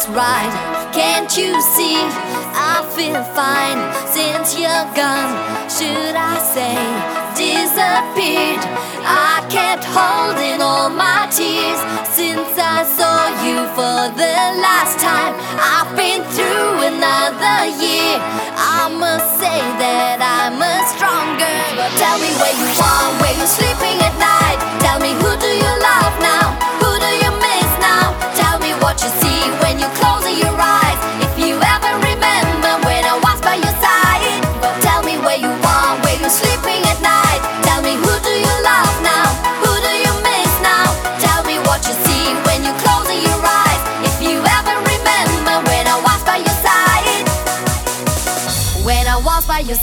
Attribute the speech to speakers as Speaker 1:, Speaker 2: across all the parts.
Speaker 1: it's right. Can't you see? I feel fine since you're gone. Should I say disappeared? I kept holding all my tears since I
Speaker 2: saw you for the last time. I've been through another year. I must say that I'm a strong girl. But tell me where you are, where you're sleeping at night. Tell me who do you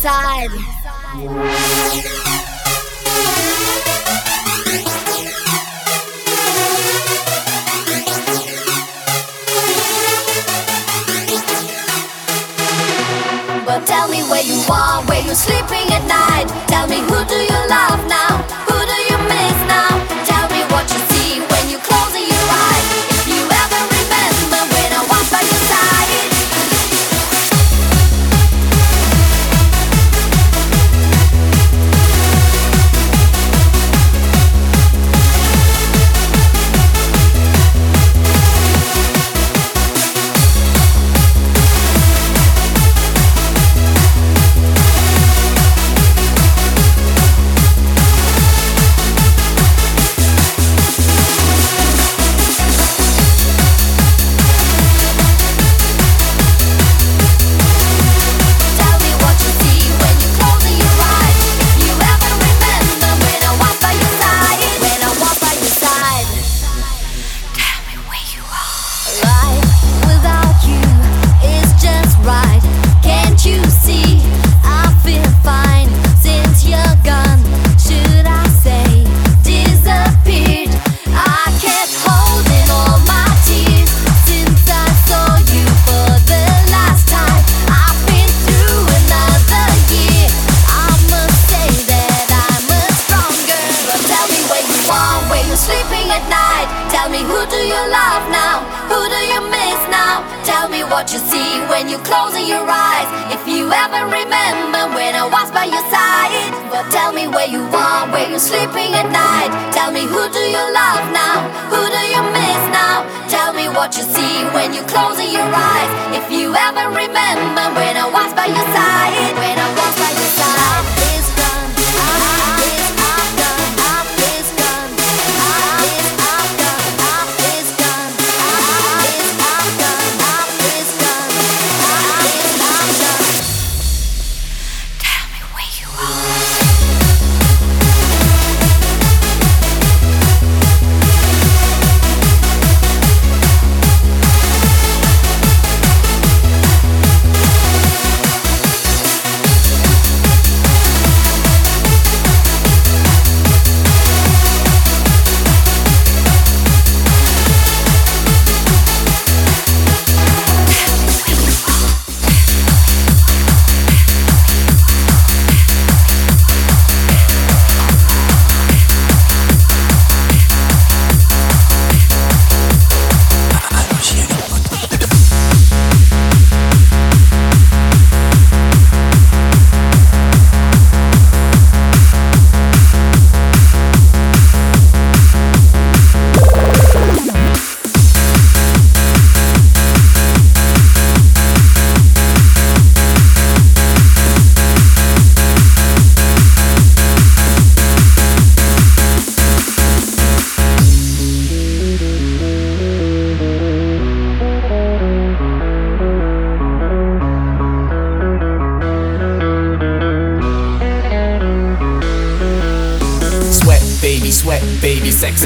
Speaker 2: inside. But tell me where you are, where you're sleeping at night. Tell me who do you love.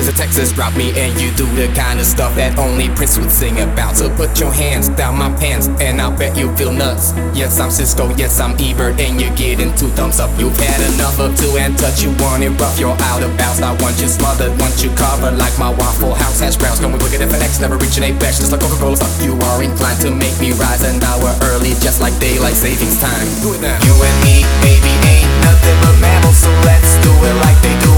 Speaker 1: Texas drop me and you do the kind of stuff that only Prince would sing about. So put your hands down my pants and I'll bet you feel nuts. Yes, I'm Cisco, yes, I'm Ebert, and you're getting two thumbs up. You've had enough of two and touch, you want it rough, you're out of bounds. I want you smothered, want you covered like my Waffle House hash browns. Going wicked if an X, never reaching apex, just like Coca-Cola stuff. You are inclined to make me rise an hour early, just like daylight savings time. Do it now. You and me, baby, ain't nothing but mammals, so let's do it like they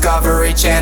Speaker 3: Discovery Channel.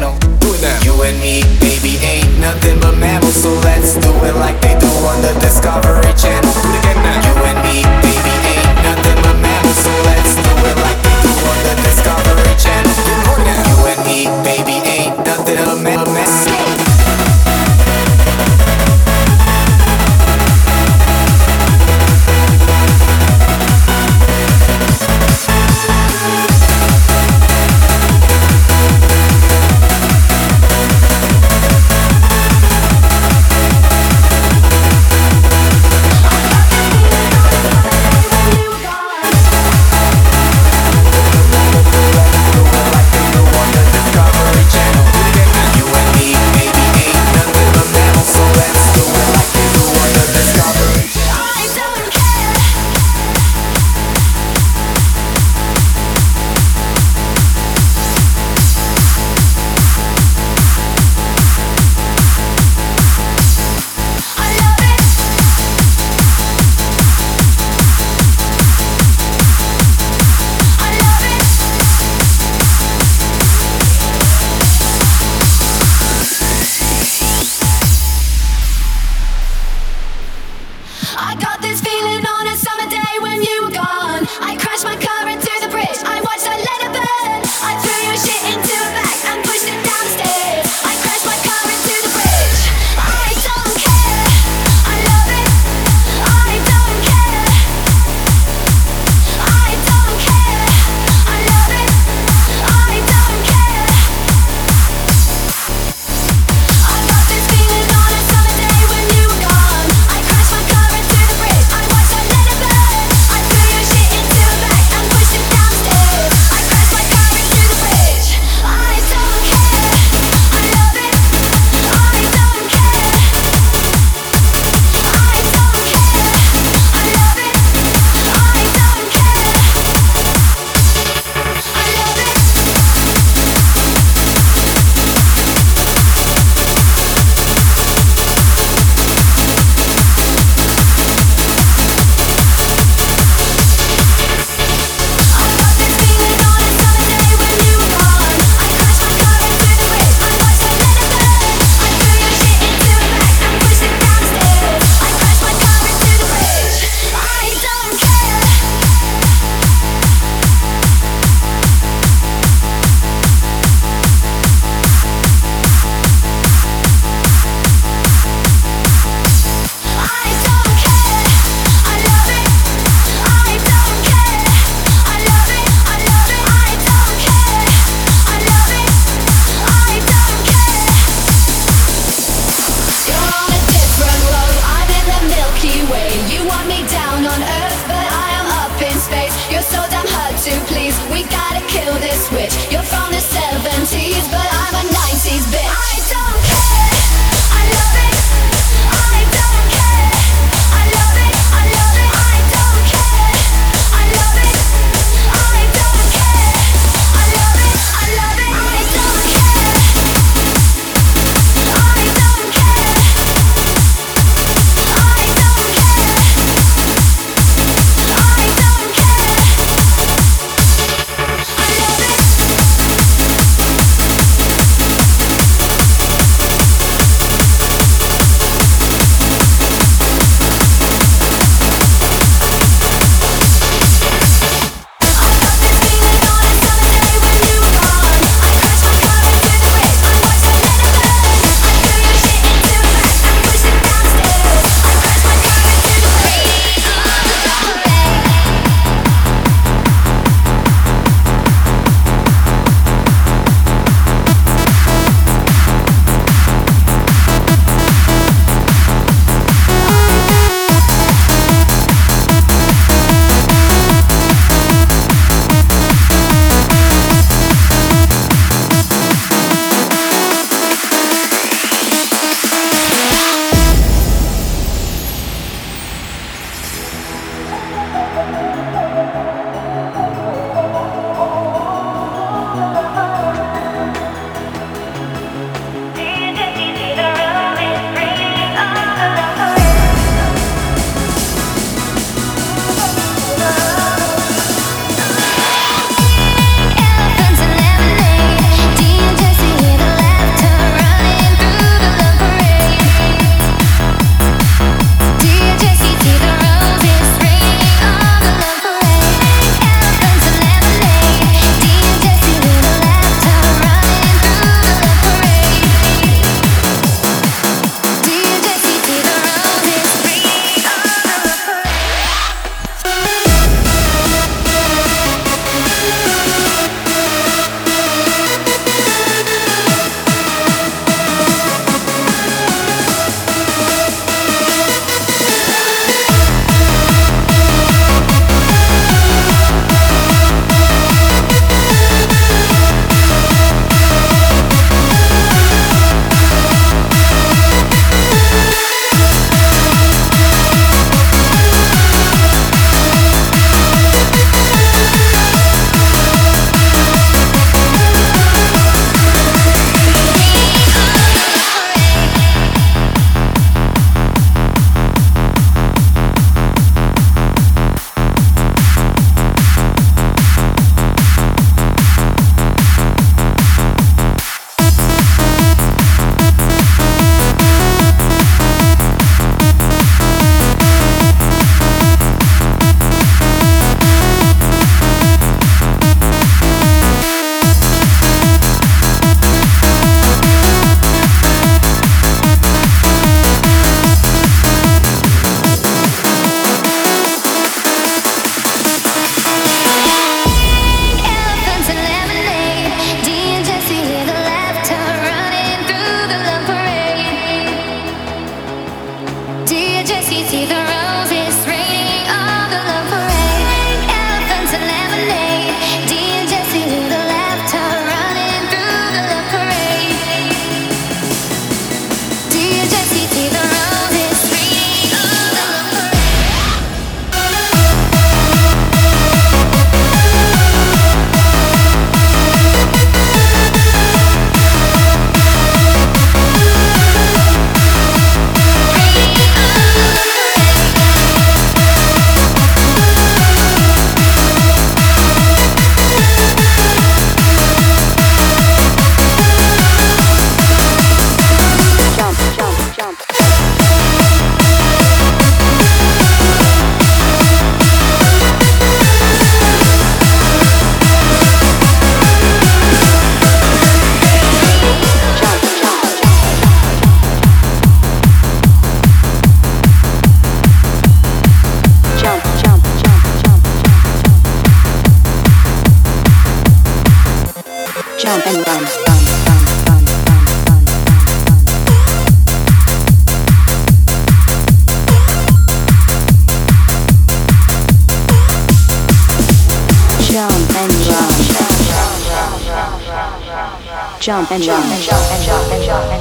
Speaker 4: Jump and jump and jump and jump and jump and jump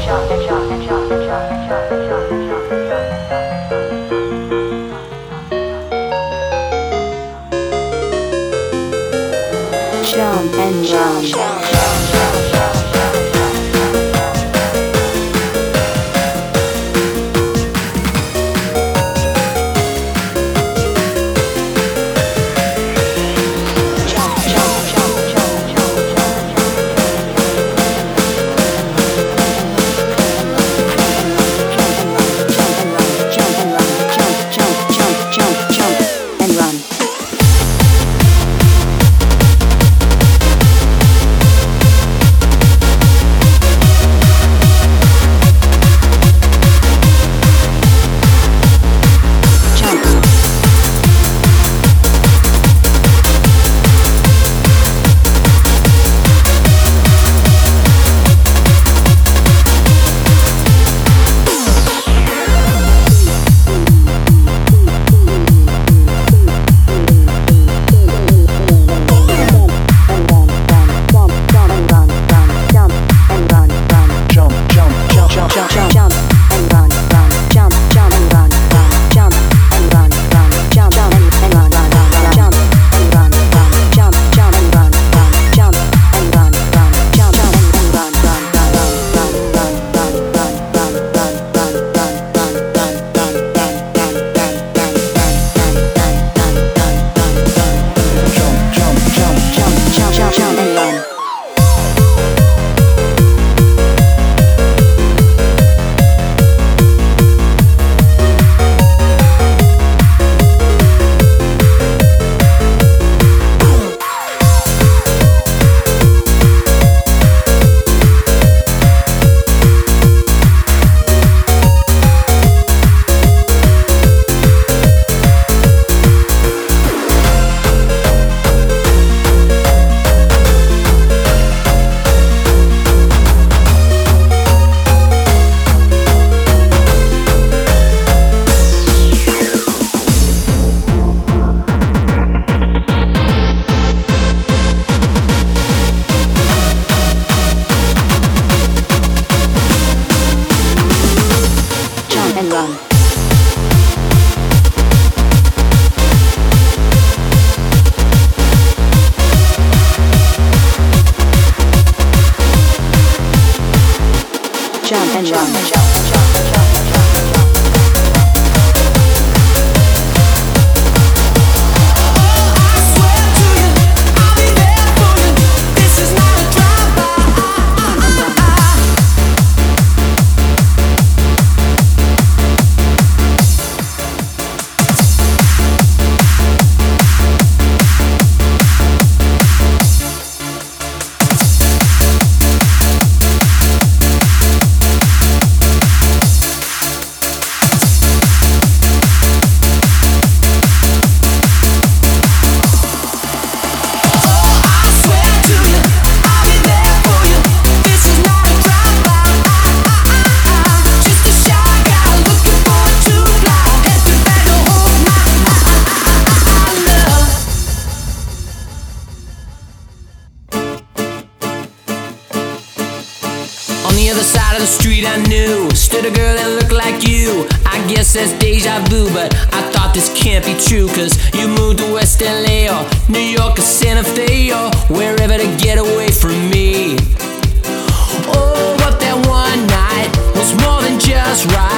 Speaker 5: right.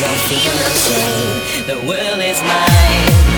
Speaker 5: Don't feel no shame. The world is mine.